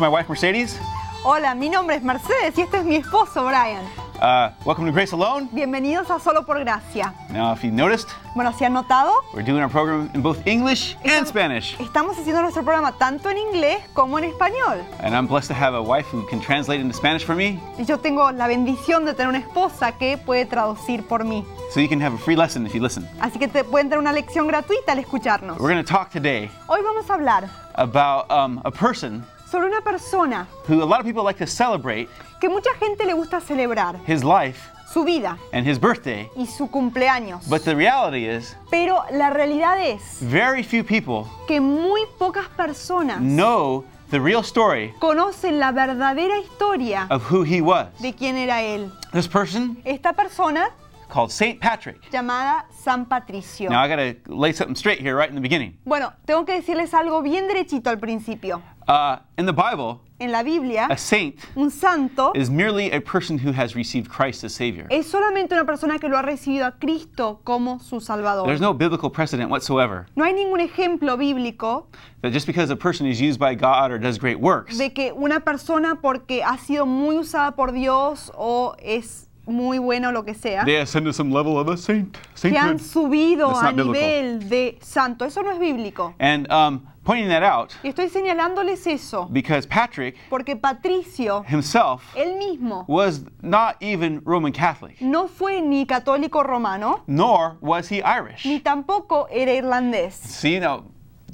is my wife Mercedes. Hola, mi nombre es Mercedes y este es mi esposo Brian. Uh, welcome to Grace Alone. Bienvenidos a Solo por Gracia. Now, if you noticed, Bueno, si han notado, we're doing our program in both English and Spanish. estamos haciendo nuestro programa tanto en inglés como en español. And I'm blessed to have a wife who can translate into Spanish for me, Y yo tengo la bendición de tener una esposa que puede traducir por mí. so you can have a free lesson if you listen. Así que te pueden tener una lección gratuita al escucharnos. We're going to talk today Hoy vamos a hablar about um, a person sobre una persona who a lot of people like to celebrate que mucha gente le gusta celebrar his life su vida and his birthday. y su cumpleaños. But the reality is, Pero la realidad es very few people que muy pocas personas know the real story conocen la verdadera historia of who he was. de quién era él. This person Esta persona called Saint Patrick. llamada San Patricio. Now I got to lay something straight here right in the beginning. Bueno, tengo que decirles algo bien derechito al principio. Uh, in the Bible, En la Biblia, a saint un santo is merely a person who has received Christ as Savior. es solamente una persona que lo ha recibido a Cristo como su Salvador. There's no biblical precedent whatsoever No hay ningún ejemplo bíblico that just because a person is used by God or does great works, de que una persona porque ha sido muy usada por Dios o es muy buena o lo que sea, they ascend to some level of a saint. que han Sainthood. subido That's a not biblical. nivel de santo. Eso no es bíblico. And um, pointing that out Y estoy señalándoles eso because Patrick porque Patricio, himself él mismo, was not even Roman Catholic, no fue ni católico romano, nor was he Irish. ni tampoco era irlandés. See, now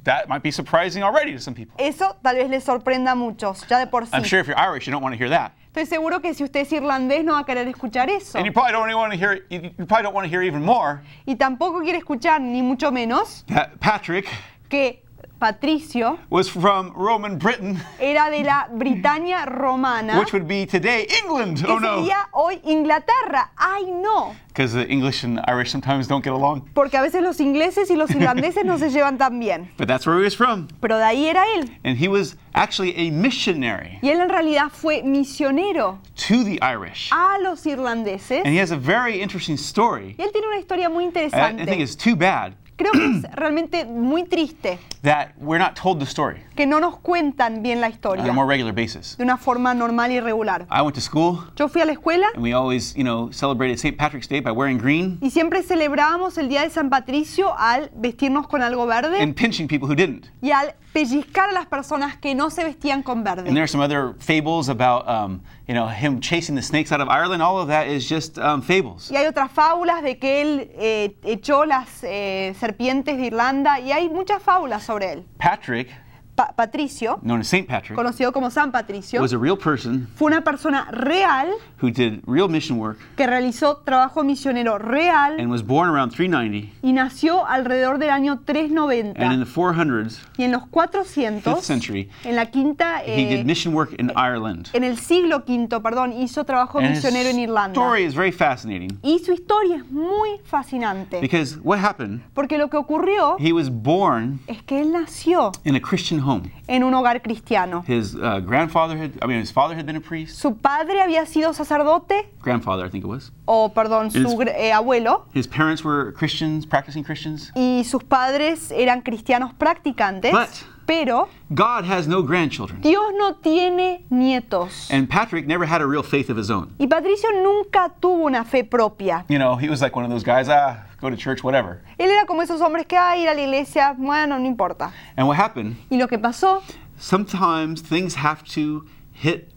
that might be surprising already to some people. Eso tal vez les sorprenda a muchos, ya de por sí. I'm sure if you're Irish, you don't want to hear that. Estoy seguro que si usted es irlandés no va a querer escuchar eso. And you probably don't want to hear. You probably don't want to hear even more Y tampoco quiere escuchar, ni mucho menos, that Patrick que Patricio was from Roman Britain, era de la Britania romana, which would be today England. que Oh no, sería hoy Inglaterra. ¡Ay, no! because the English and Irish sometimes don't get along. Porque a veces los ingleses y los irlandeses no se llevan tan bien. But that's where he was from, Pero de ahí era él. and he was actually a missionary Y él en realidad fue misionero to the Irish. a los irlandeses. And he has a very interesting story. Y él tiene una historia muy I, I think interesante. it's too bad Creo que es realmente muy triste that we're not told the story que no nos cuentan bien la on historia a more regular basis. de una forma normal y regular. I went to school, Yo fui a la escuela and we always, you know, celebrated St. Patrick's Day by wearing green y siempre celebrábamos el Día de San Patricio al vestirnos con algo verde and pinching people who didn't. y al pellizcar a las personas que no se vestían con verde. And there are some other fables about, um, you know, him chasing the snakes out of Ireland. All of that is just um, fables. Y hay otras fábulas de que él eh, echó las eh, serpientes de Irlanda y hay muchas fábulas sobre él. Patrick, Pa- Patricio, known as Saint Patrick, conocido como San Patricio, was a real person fue una persona real who did real mission work que realizó trabajo misionero real and was born around 390. y nació alrededor del año And in 390. the 400s, Y en los 400, fifth century, en la quinta, he eh, did mission work in Ireland. en el siglo V, perdón, hizo trabajo And misionero en Irlanda. story is very fascinating Y su historia es muy fascinante. because what happened, Porque lo que ocurrió he was born es que él nació in a Christian home. en un hogar cristiano. His uh, grandfather had, I mean, his father had been a priest. Su padre había sido sacerdote, Grandfather, I think it was. o perdón, su His- gr- eh, abuelo, His parents were Christians, practicing Christians. y sus padres eran cristianos practicantes, But- pero God has no grandchildren. Dios no tiene nietos. And Patrick never had a real faith of his own. Y Patricio nunca tuvo una fe propia. You know, he was like one of those guys, ah, go to church, whatever. Él era como esos hombres que, ah, ir a la iglesia, bueno, no importa. And what happened, Y lo que pasó sometimes things have to hit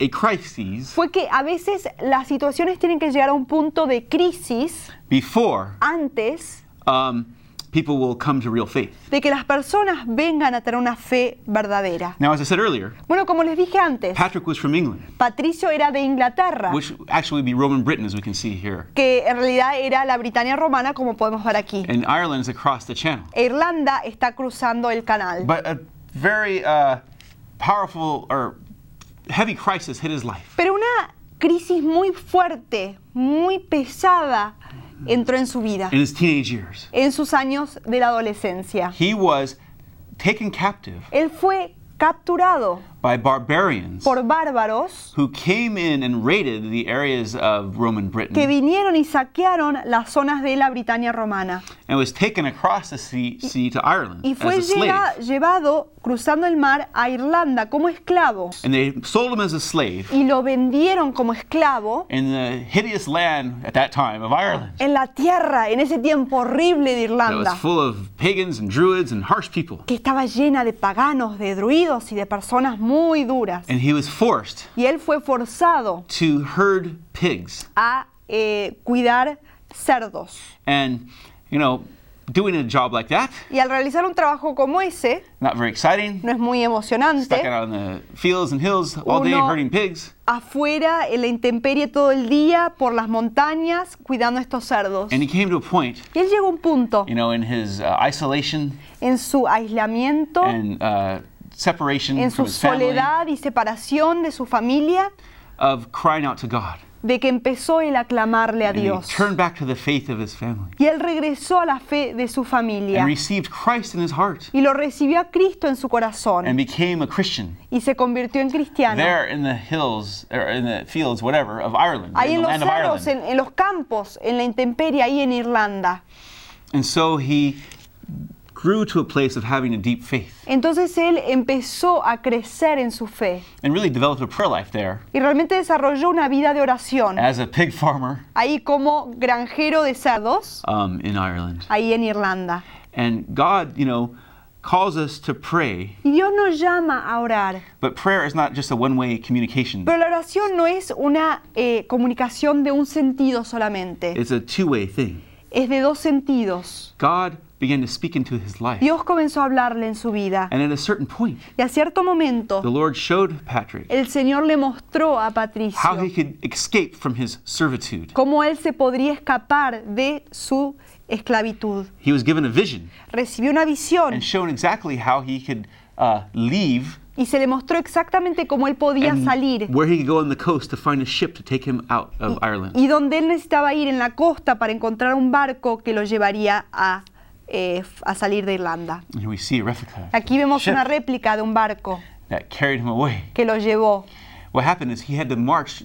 a crisis fue que a veces las situaciones tienen que llegar a un punto de crisis before antes um, people will come to real faith. de que las personas vengan a tener una fe verdadera. Now, as I said earlier, Bueno, como les dije antes, Patrick was from England, Patricio era de Inglaterra, which actually would be Roman Britain, as we can see here. que en realidad era la Britania romana, como podemos ver aquí. And Ireland is across the channel. Irlanda está cruzando el canal. But a very uh, powerful or heavy crisis hit his life. Pero una crisis muy fuerte, muy pesada, entró en su vida, In his teenage years, en sus años de la adolescencia. he was taken captive. Él fue capturado by barbarians por bárbaros who came in and raided the areas of Roman que Britain vinieron y saquearon las zonas de la Britania romana. and was taken across the sea, sea to Ireland Y as fue a slave. llega- llevado cruzando el mar a Irlanda como esclavo. And they sold him as a slave Y lo vendieron como esclavo in the hideous land at that time of Ireland. en la tierra, en ese tiempo horrible de That was Irlanda, full of pagans and druids and harsh people. que estaba llena de paganos, de druidos y de personas muy duras. And he was forced Y él fue forzado to herd pigs. a eh, cuidar cerdos. And, you know, doing a job like that, Y al realizar un trabajo como ese, not very exciting. no es muy Stuck emocionante, out on the fields and hills all day Uno- herding pigs. afuera en la intemperie todo el día, por las montañas, cuidando estos cerdos. And he came to a point, Y él llegó a un punto you know, in his uh, isolation en su aislamiento, and uh, separation en from su his family, soledad y separación de su familia, of crying out to God. de que empezó él a clamarle a And he Dios. turned back to the faith of his family Y él regresó a la fe de su familia and received Christ in his heart y lo recibió a Cristo en su and corazón became a Christian y se convirtió en cristiano. there in the hills or in the fields, whatever, of Ireland, Ahí in en the los land of cerros, Ireland. en, en los campos, en la intemperie, ahí en Irlanda. And so he grew to a place of having a deep faith Entonces él empezó a crecer en su fe and really developed a prayer life there y realmente desarrolló una vida de oración. as a pig farmer Ahí como granjero de cerdos, um, in Ireland. ahí en Irlanda. And God, you know, calls us to pray, Y Dios nos llama a orar. but prayer is not just a one way communication, Pero la oración no es una eh, comunicación de un sentido solamente, it's a two way thing. es de dos sentidos. God began to speak into his life. Dios comenzó a hablarle en su vida And at a certain point, y a cierto momento the Lord showed Patrick el Señor le mostró a how he Patricio could escape from his servitude. cómo él se podría escapar de su esclavitud. He was given a vision Recibió una visión and shown exactly how he could uh, leave y se le mostró exactamente cómo él podía salir where he could go on the coast to find a ship to take him out of Ireland. y donde él necesitaba ir en la costa para encontrar un barco que lo llevaría a, eh, a salir de Irlanda. And we see a replica Aquí vemos una réplica de un barco that carried him away. que lo llevó. What happened is he had to march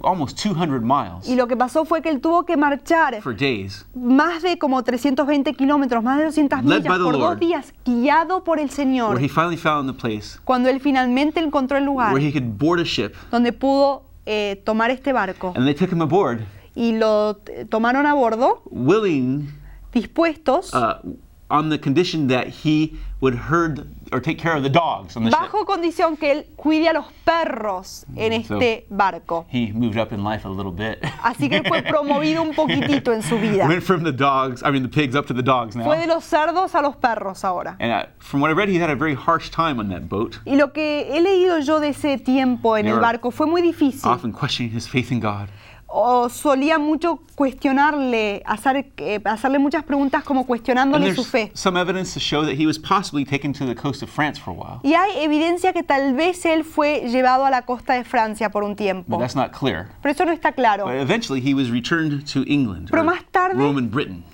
almost 200 miles Y lo que pasó fue que él tuvo que marchar for days más de como 320 kilómetros, más de 200 Led millas por dos Lord. días, guiado por el Señor. where he finally found the place Cuando él finalmente encontró el lugar where he could board a ship. donde pudo eh, tomar este barco And they took him aboard, y lo tomaron a bordo, willing dispuestos, uh, on the condition that he would herd or take care of the dogs on the ship. bajo condición que él cuide a los perros en So- este barco. He moved up in life a little bit. Así que fue promovido un poquitito en su vida. Went from the dogs, I mean the pigs, up to the dogs now. Fue de los cerdos a los perros ahora. And uh, from what I read, he had a very harsh time on that boat, Y lo que he leído yo de ese tiempo en el barco fue muy difícil. often questioning his faith in God. O solía mucho cuestionarle, hacer, eh, hacerle muchas preguntas como cuestionándole su fe. some evidence to show that he was possibly taken to the coast of France for a while, Y hay evidencia que tal vez él fue llevado a la costa de Francia por un but tiempo. that's not clear. Pero eso no está claro. But eventually he was returned to England, Pero más tarde-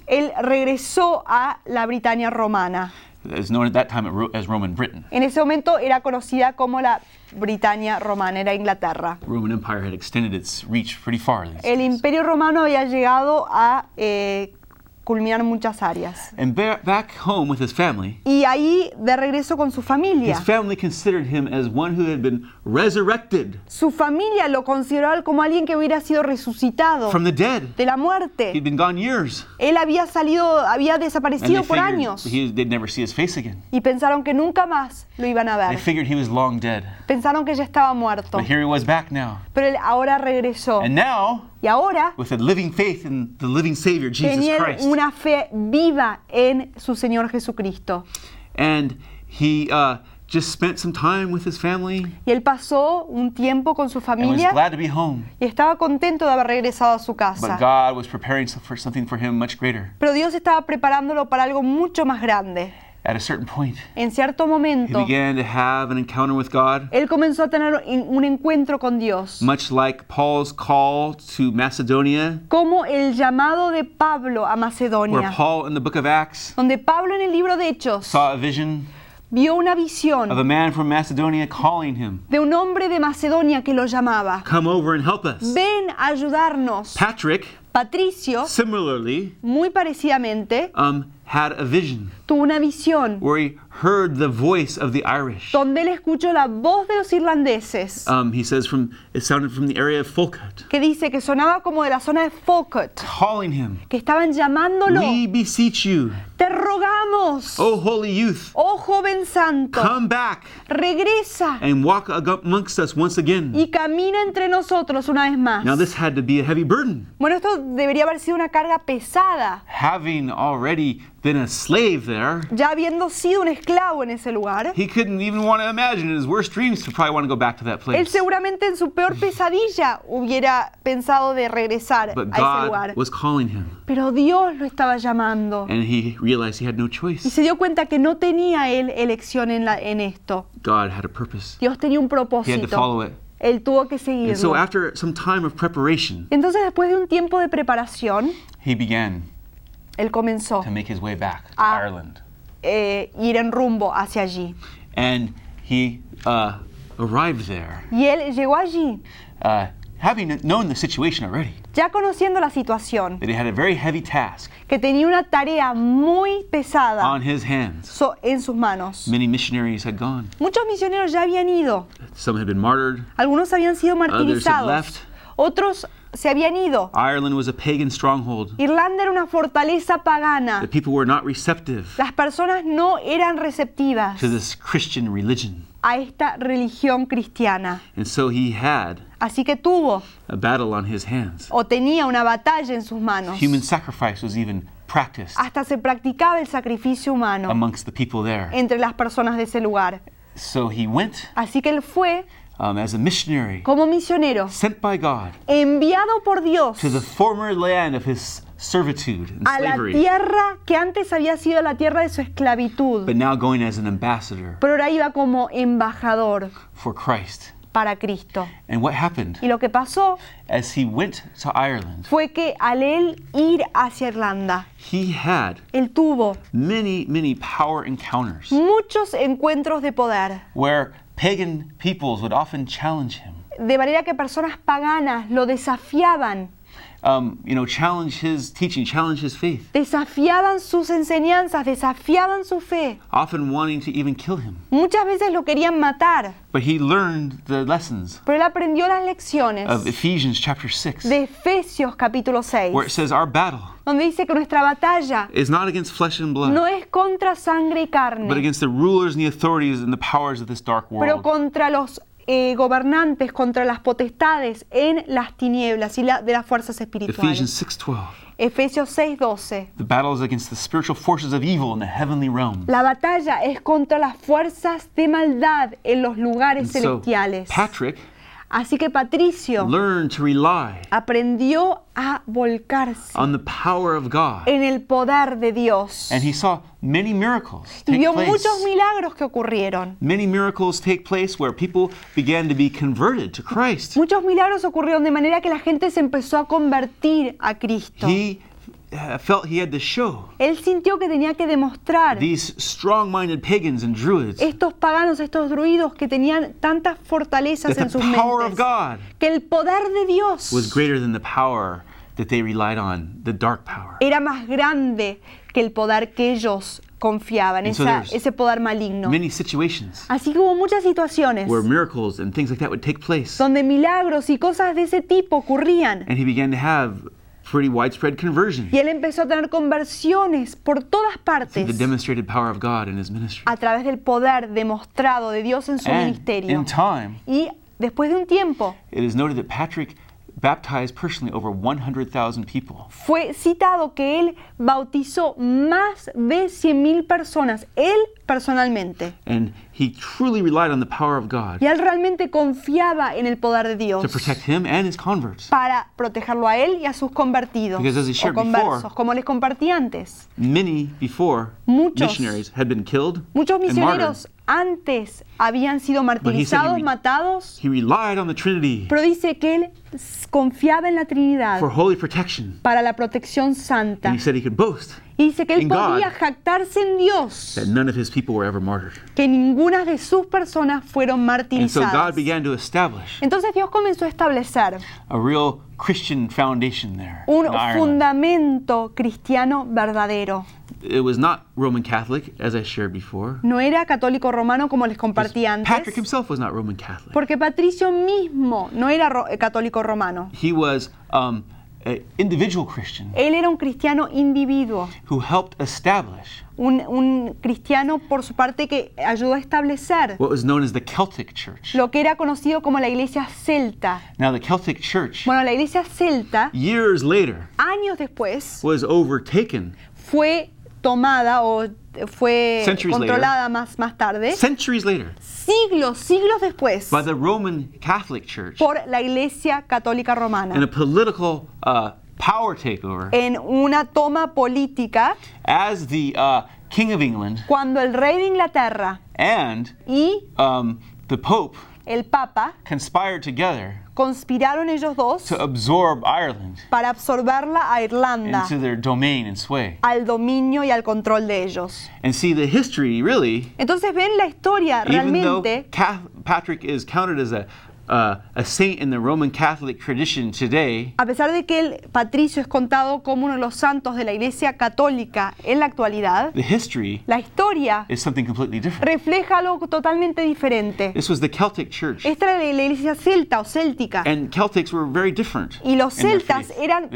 Él regresó a la Britania romana. As known at that time as Roman Britain. En ese momento era conocida como la Britania romana, era Inglaterra. Roman Empire had extended its reach pretty far. El imperio romano había llegado a eh, culminar muchas áreas. And ba- back home with his family, Y ahí de regreso con su familia. his family considered him as one who had been resurrected Su familia lo consideró a él como alguien que hubiera sido resucitado from the dead. de la He'd muerte. been gone years. Él había salido, había they desaparecido por años he, they'd never see his face again. y pensaron que nunca más lo iban a They ver. figured he was long dead. Pensaron que ya estaba muerto. But here he was back now. Pero él ahora regresó. And now, Y ahora with a living faith in the living Savior, Jesus tenía Christ. una fe viva en su Señor Jesucristo. And he uh, just spent some time with his family Y él pasó un tiempo con su and was familia glad to be home. y estaba contento de haber regresado a su But casa. God was preparing for something for him much greater. Pero Dios estaba preparándolo para algo mucho más grande. At a certain point, En cierto he momento, began to have an encounter with God, él comenzó a tener un encuentro con Dios. much like Paul's call to Macedonia, Como el llamado de Pablo a where Macedonia. Paul in the book of Acts Donde Pablo en el libro de Hechos saw a vision vio una of a visión man from Macedonia calling him, de un hombre de Macedonia que lo llamaba. Come over and help us. Ven a ayudarnos. Patrick, Patricio, similarly, muy parecidamente, um, had a vision tuvo una visión where he heard the voice of the Irish. donde él escuchó la voz de los irlandeses Um, he says from it sounded from the area of que dice que sonaba como de la zona de Falkirk, calling him, que estaban llamándolo. We beseech you, Te rogamos, O holy youth, oh joven santo, come back regresa and walk amongst us once again. y camina entre nosotros una vez más. Now this had to be a heavy burden. Bueno, esto debería haber sido una carga pesada, Having already been a slave there, ya habiendo sido un esclavo en ese lugar. he couldn't even want to imagine in his worst dreams to probably want to go back to that Él place. seguramente en su peor pesadilla hubiera pensado de regresar But a ese lugar. God was calling him, Pero Dios lo estaba llamando. and he realized he had no Y se dio cuenta que no tenía él elección en, la- en esto. God had a purpose. Dios tenía un He had to propósito. follow it. Él tuvo que And so seguirlo. after some time of preparation, Entonces, después de un tiempo de preparación, he began él comenzó to make his way back to Ah. Ireland. eh, ir en rumbo hacia allí. And he uh, arrived there, Y él llegó allí, uh, having known the situation already, ya conociendo la situación, that he had a very heavy task que tenía una tarea muy pesada on his hands. so- en sus manos. Many missionaries had gone. Muchos misioneros ya habían ido, Some had been martyred. algunos habían sido had martirizados, left. otros se habían ido. Ireland was a pagan stronghold. Irlanda era una fortaleza pagana. The people were not receptive Las personas no eran receptivas to this Christian religion. A esta religión cristiana. And so he had Así que tuvo a battle on his hands. o tenía una batalla en sus manos. Human sacrifice was even practiced Hasta se practicaba el sacrificio humano amongst the people there. entre las personas de ese lugar. So he went Así que él fue um, as a missionary como misionero, sent by God enviado por Dios to the former land of his servitude and a la slavery, tierra que antes había sido la tierra de su esclavitud, but now going as an ambassador pero ahora iba como embajador for Christ. para Cristo. And what happened Y lo que pasó as he went to Ireland? fue que al él ir hacia Irlanda, He had él tuvo many, many power encounters muchos encuentros de poder, where pagan peoples would often challenge him. de manera que personas paganas lo desafiaban, Um, you know, challenge his teaching, challenge his faith, desafiaban sus enseñanzas, desafiaban su fe. often wanting to even kill him. Muchas veces lo querían matar, But he learned the lessons pero él aprendió las lecciones of Ephesians chapter 6, de Efesios capítulo 6, where it says, Our battle donde dice que nuestra batalla is not against flesh and blood, no es contra sangre y carne, but against the rulers and the authorities and the powers of this dark world. pero contra los eh, gobernantes, contra las potestades en las tinieblas y la- de las fuerzas Ephesians espirituales. 6:12. Efesios 6:12. The battle is against the spiritual forces of evil in the heavenly realm. La batalla es contra las fuerzas de maldad en los lugares And so celestiales. Patrick Así que Patricio learned to rely aprendió a volcarse on the power of God. en el poder de Dios. And he saw many miracles Y vio place. muchos milagros que ocurrieron. Many miracles take place where people began to be converted to Christ. Muchos milagros ocurrieron de manera que la gente se empezó a convertir a Cristo. He felt he had to show Él sintió que tenía que demostrar these strong-minded pagans and druids estos paganos, estos druidos que tenían tantas fortalezas that en the sus power of God que el poder de Dios was greater than the power that they relied on, the dark power. era más grande que el poder que ellos confiaban, And esa- ese poder maligno. Many situations Así que hubo muchas situaciones where miracles and things like that would take place. donde milagros y cosas de ese tipo ocurrían. And he began to have pretty widespread conversion Y él empezó a tener conversiones por todas partes the demonstrated power of God in his ministry. a través del poder demostrado de Dios en su And ministerio. in time, Y después de un tiempo it is noted that Patrick baptized personally over 100,000 people. fue citado que él bautizó más de 100.000 personas, él personalmente. And he truly relied on the power of God Y él realmente confiaba en el poder de Dios to protect him and his converts. para protegerlo a él y a sus convertidos Because as he o shared conversos, before- como les compartí antes. Many before Muchos. missionaries had been killed Muchos misioneros antes habían sido he he martirizados, re- matados, He relied on the Trinity pero dice que él confiaba en la Trinidad for holy protection. para la protección santa And he said he could boast Y dice que él podía God jactarse en Dios that none of his people were ever martyred. que ninguna de sus personas fueron And so martirizadas. God began to establish Entonces Dios comenzó a establecer a real Christian foundation there. un fundamento cristiano verdadero. It was not Roman Catholic, as I shared before. No era católico romano como les compartí Patrick antes, himself was not Roman Catholic. porque Patricio mismo no era ro- eh, católico romano. He was um, an individual Christian Él era un cristiano individuo, who helped establish un, un cristiano por su parte que ayudó a establecer what was known as the Celtic Church. lo que era conocido como la iglesia celta. Now, the Celtic Church, Bueno, la iglesia celta, years later, años después, was overtaken fue tomada o fue Centuries controlada más, más tarde, centuries later. Siglos, siglos después, by the Roman Catholic Church. Por la iglesia católica in a romana, political uh, power takeover. En una toma política, as the uh, King of England. Cuando el rey de Inglaterra and y um, the Pope el papa conspired together conspiraron ellos dos to absorb Ireland para absorberla a Irlanda, into their domain and sway. al dominio y al control de ellos. And see, the history really, Entonces ven la historia even though realmente, Ca- Patrick is counted as a, uh, a saint in the Roman Catholic tradition today, a pesar de que el Patricio es contado como uno de los santos de la iglesia católica en la actualidad, the history la historia is something completely different. refleja algo totalmente diferente. This was the Celtic Church, Esta era la iglesia celta o céltica. and Celtics were very different Y los celtas faith eran,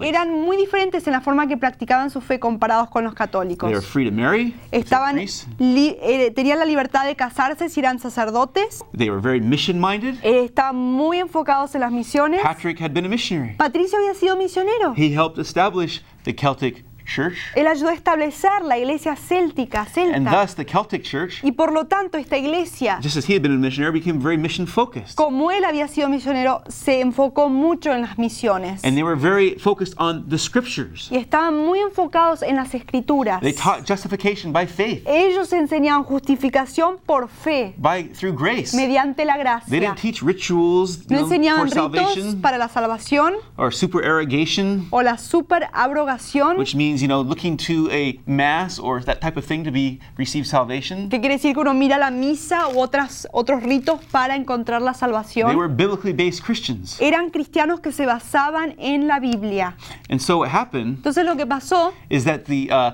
eran muy diferentes en la forma que practicaban su fe comparados con los They were católicos. free to marry, Estaban, eh, tenían la libertad de casarse si eran sacerdotes. They were very mission-minded. Eh, estaban muy enfocados en las misiones. Patrick had been a missionary. Patricio había sido misionero. He helped establish the Celtic Church, Él ayudó a establecer la iglesia céltica, and celta. thus the Celtic Church, Y por lo tanto esta iglesia, just as he had been a missionary, became very mission-focused. como él había sido misionero, se enfocó mucho en las misiones. And they were very focused on the scriptures. Y estaban muy enfocados en las escrituras. They taught justification by faith, Ellos enseñaban justificación por fe, by through grace. mediante la They gracia. didn't teach rituals No enseñaban for ritos salvation para la salvación or supererogation, o la superabrogación, which means you know looking to a mass or that type of thing to be receive salvation. que quiere decir que uno mira la misa u otras, otros ritos para encontrar la They salvación. were biblically based Christians. Eran cristianos que se basaban en la Biblia. And so what happened Entonces lo que pasó is that the uh,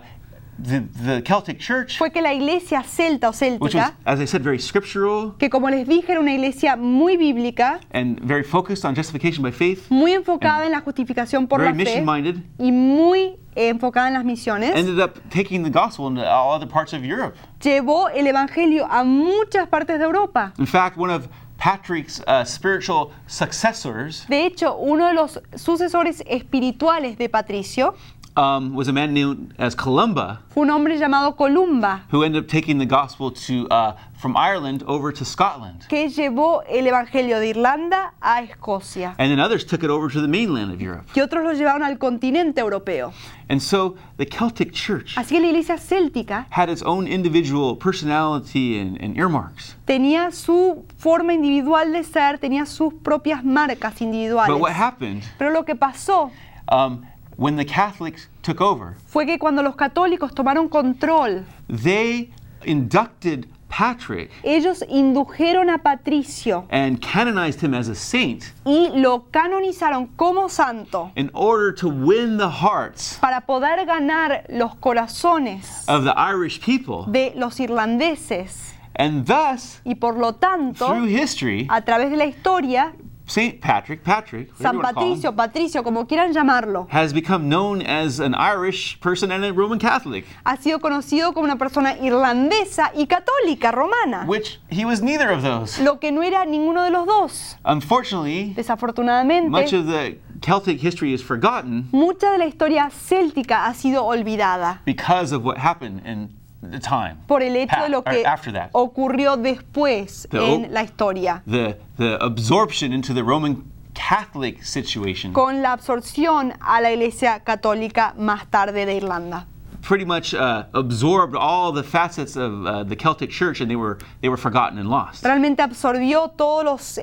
the, the Celtic Church, fue que la iglesia celta o was, céltica, as I said, very scriptural que como les dije era una iglesia muy bíblica, and very focused on justification by faith, muy enfocada en la justificación por very la fe mission-minded, y muy enfocada en las misiones, ended up taking the gospel into all other parts of Europe. llevó el evangelio a muchas partes de Europa. In fact, one of Patrick's uh, spiritual successors De hecho, uno de los sucesores espirituales de Patricio um, was a man known as Columba, fue un hombre llamado Columba, who ended up taking the gospel to uh, from Ireland over to Scotland, que llevó el evangelio de Irlanda a Escocia. and then others took it over to the mainland of Europe. Y otros lo llevaron al continente europeo. And so the Celtic Church Así que la iglesia céltica had its own individual personality and, and earmarks. tenía su forma individual de ser, tenía sus propias marcas individuales. But what happened Pero lo que pasó um, when the Catholics took over? fue que cuando los católicos tomaron control, They inducted Patrick ellos indujeron a Patricio and canonized him as a saint y lo canonizaron como santo in order to win the hearts para poder ganar los corazones of the Irish people. de los irlandeses. And thus, Y por lo tanto, through history, a través de la historia, Saint Patrick, Patrick, San call him, Patricio, Patricio, como quieran llamarlo, has become known as an Irish person and a Roman Catholic, ha sido conocido como una persona irlandesa y católica romana, which he was neither of those. lo que no era ninguno de los dos. Unfortunately, much Desafortunadamente, of the Celtic history is forgotten mucha de la historia céltica ha sido olvidada. because of what happened in the time. por el hecho de lo que after that. ocurrió después The en la historia, The, the absorption into the Roman Catholic situation con la absorción a la Iglesia Católica más tarde de Irlanda. pretty much uh, absorbed all the facets of uh, the Celtic Church, and they were they were forgotten and lost. Realmente absorbió todas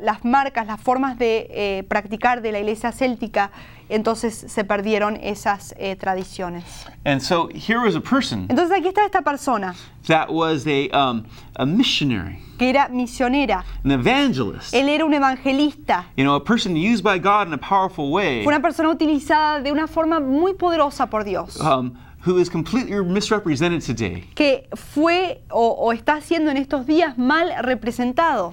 las marcas, las formas de eh, practicar de la Iglesia Céltica entonces se perdieron esas eh, tradiciones. And so here was a person Entonces aquí está esta persona that was a, um, a missionary, que era misionera. an evangelist. Él era un evangelista. You know, a person used by God in a powerful way, Fue una persona utilizada de una forma muy poderosa por Dios. um, who is completely misrepresented today. que fue o, o está siendo en estos días mal representado.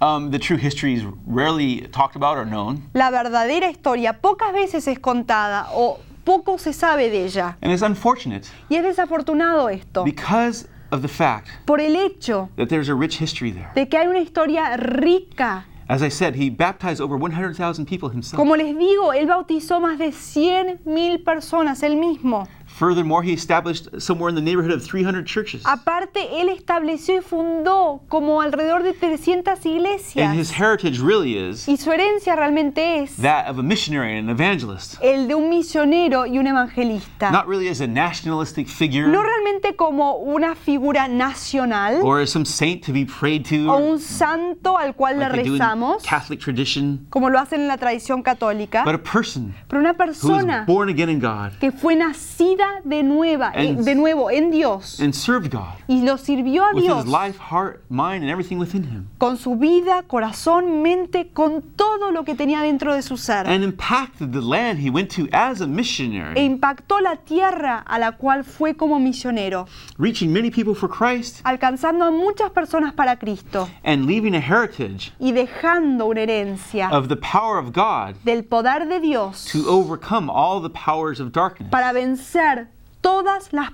Um, the true history is rarely talked about or known, La verdadera historia pocas veces es contada o poco se sabe de ella. and it's unfortunate Y es desafortunado esto, because of the fact por el hecho that there's a rich history there. de que hay una historia rica. As I said, he baptized over 100,000 people himself. Como les digo, él bautizó más de 100 mil personas él mismo. Furthermore, he established somewhere in the neighborhood of 300 churches. Aparte, él estableció y fundó como alrededor de 300 And his iglesias. heritage really is Y su herencia realmente es that of a missionary and an evangelist. el de un misionero y un evangelista. Not really as a nationalistic figure no realmente como una figura nacional or as some saint to be prayed to o un santo al cual le like rezamos, Catholic tradition, como lo hacen en la tradición católica, but a person pero una who was persona born again in God que fue nacida de nueva, eh, And- de nuevo en Dios. and served God y lo sirvió a with Dios his life, heart, mind, and everything within him, con su vida, corazón, mente, con todo lo que tenía dentro de su ser. and impacted the land he went to as a E missionary, impactó la tierra a la cual fue como misionero, reaching many people for Christ alcanzando a muchas personas para Cristo and leaving a heritage y dejando una herencia of the power of God del poder de Dios to overcome all the powers of darkness. para vencer todas las,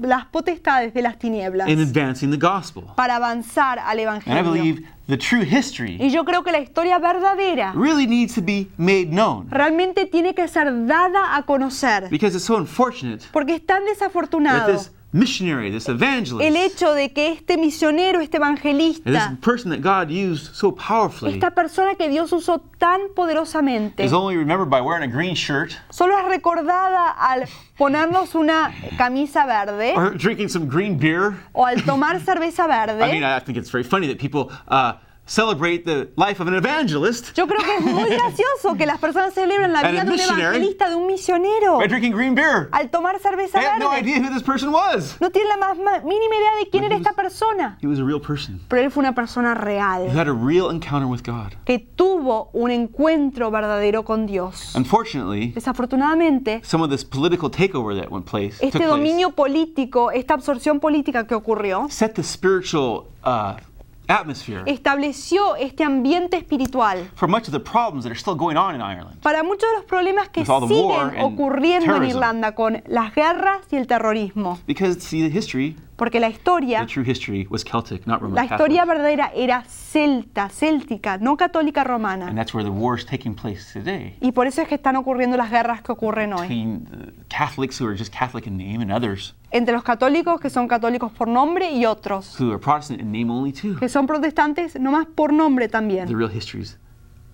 las potestades de las tinieblas, in advancing the gospel. para avanzar al And I Evangelio. believe the true history Y yo creo que la historia verdadera really needs to be made known realmente tiene que ser dada a conocer, because it's so unfortunate porque es tan that desafortunado this missionary, this el evangelist, hecho de que este misionero, este and this evangelista, person that God used so powerfully esta persona que Dios usó tan poderosamente, is only remembered by wearing a green shirt solo es recordada al ponernos una camisa verde or drinking some green beer. o al tomar cerveza I mean, verde. I think it's very funny that people uh, celebrate the life of an evangelist Yo creo que es muy gracioso que las personas celebren la vida de un evangelista, de un misionero, by drinking green beer. al tomar cerveza They had no verde. idea who this person was. No tiene la más ma- mínima idea de quién But era he esta was- persona. He was a real person Pero él fue una persona who real, had a real encounter with God. que tuvo un encuentro verdadero con Dios. Unfortunately, Desafortunadamente, some of this political takeover that went place took este place dominio político, esta absorción política que ocurrió, set the spiritual uh, atmosphere estableció este ambiente espiritual for much of the problems that are still going on in Ireland. para muchos de los problemas que With all the war siguen and ocurriendo en terrorism. Irlanda con las guerras y el terrorismo. Because, see, the history, Porque la historia, the true history, was Celtic, not Roman la historia Catholic. verdadera era celta, céltica, no católica And romana. that's where the war is taking place today Y por eso es que están ocurriendo las guerras que ocurren hoy. between the Catholics who are just Catholic in name and others Entre los católicos que son católicos por nombre y otros. Who are Protestant in name only too. que son protestantes nomás por nombre The también. real histories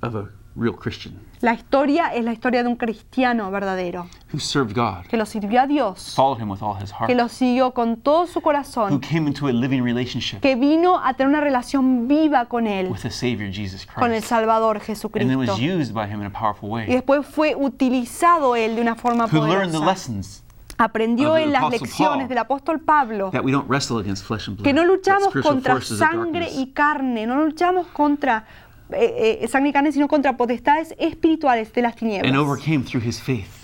of a real Christian. La historia es la historia de un cristiano verdadero. Who served God, que lo sirvió a Dios, followed Him with all his heart, que lo siguió con todo su who corazón, came into a living relationship. Que vino a tener una relación viva con Él, with the Savior Jesus con el Christ, Salvador and then Jesucristo. was used by Him in a powerful Y way, después fue utilizado Él de una forma who learned the poderosa. lessons Aprendió en las lecciones del apóstol Pablo que no luchamos contra sangre y carne, no luchamos contra eh, eh, sangre y carne, sino contra potestades espirituales de las tinieblas.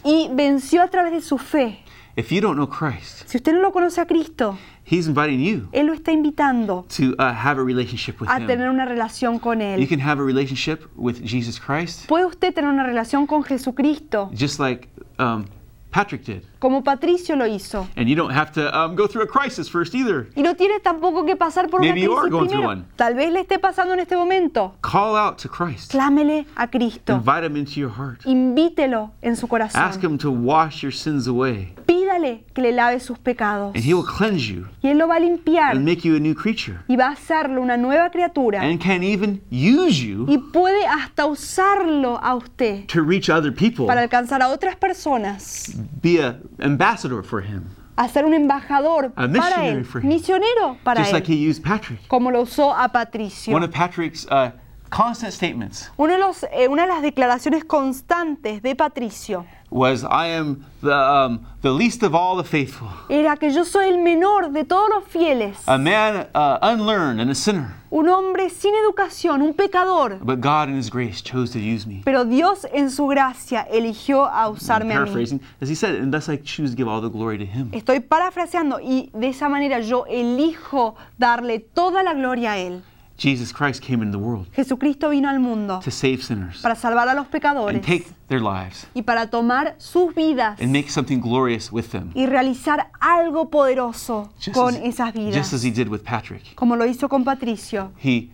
Y venció a través de su fe. If you don't know Christ, Si usted no lo conoce a Cristo, He's inviting you Él lo está invitando to uh, have a relationship with a Him. tener una relación con You Él. can have a relationship with Jesus Christ, ¿Puede usted tener una relación con Jesucristo just like um, Patrick did. como Patricio lo hizo? And you don't have to um, go through a crisis first either. Y no tiene tampoco que pasar por una Maybe you are crisis going through primero. one. Tal vez le esté pasando en este momento. Call out to Christ. Clámele a Cristo. Invite Him into your heart. Invítelo en su Ask corazón. Him to wash your sins away. Pídale que le lave sus pecados. And He will cleanse you Y Él lo va a limpiar and make you a new creature. y va a hacerlo una nueva criatura. And can even use you Y puede hasta usarlo a usted to reach other people, para alcanzar a otras personas. be a ambassador for Him, A ser un embajador A para Él. Misionero para just like He Él. used Patrick. Como lo usó a Patricio. One of Patrick's uh, constant statements Uno de los, eh, una de las declaraciones constantes de Patricio was, I am the, um, the least of all the faithful, era que yo soy el menor de todos los fieles, a man uh, unlearned and a sinner. un hombre sin educación, un pecador. But God, in His grace, chose to use me. Pero Dios en su gracia eligió a I'm usarme a mí. paraphrasing, as He said, and thus I choose to give all the glory to Him. Estoy parafraseando y de esa manera yo elijo darle toda la gloria a Él. Jesus Christ came into the world Jesucristo vino al mundo to save sinners para salvar a los pecadores and take their lives y para tomar sus vidas and make something glorious with them, y realizar algo poderoso just con as, esas just as vidas, He did with Patrick. como lo hizo con Patricio. He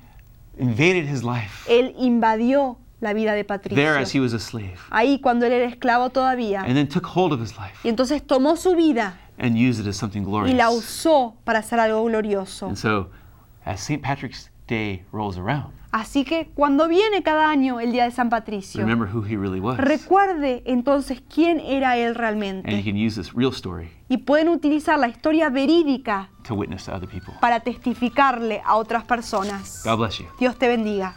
invaded his life Él invadió la vida de there as he Patricio. was a slave, Ahí cuando él era esclavo todavía. and then took hold of his life Y entonces tomó su vida and used it as something y la glorious. usó para hacer algo glorioso. And so, as St. Patrick's Day rolls around, Así que cuando viene cada año el día de San Patricio, remember who he really was. recuerde entonces quién era él And you realmente. can use this real story Y pueden utilizar la historia verídica to witness to other people. para testificarle a otras personas. God bless you. Dios te bendiga.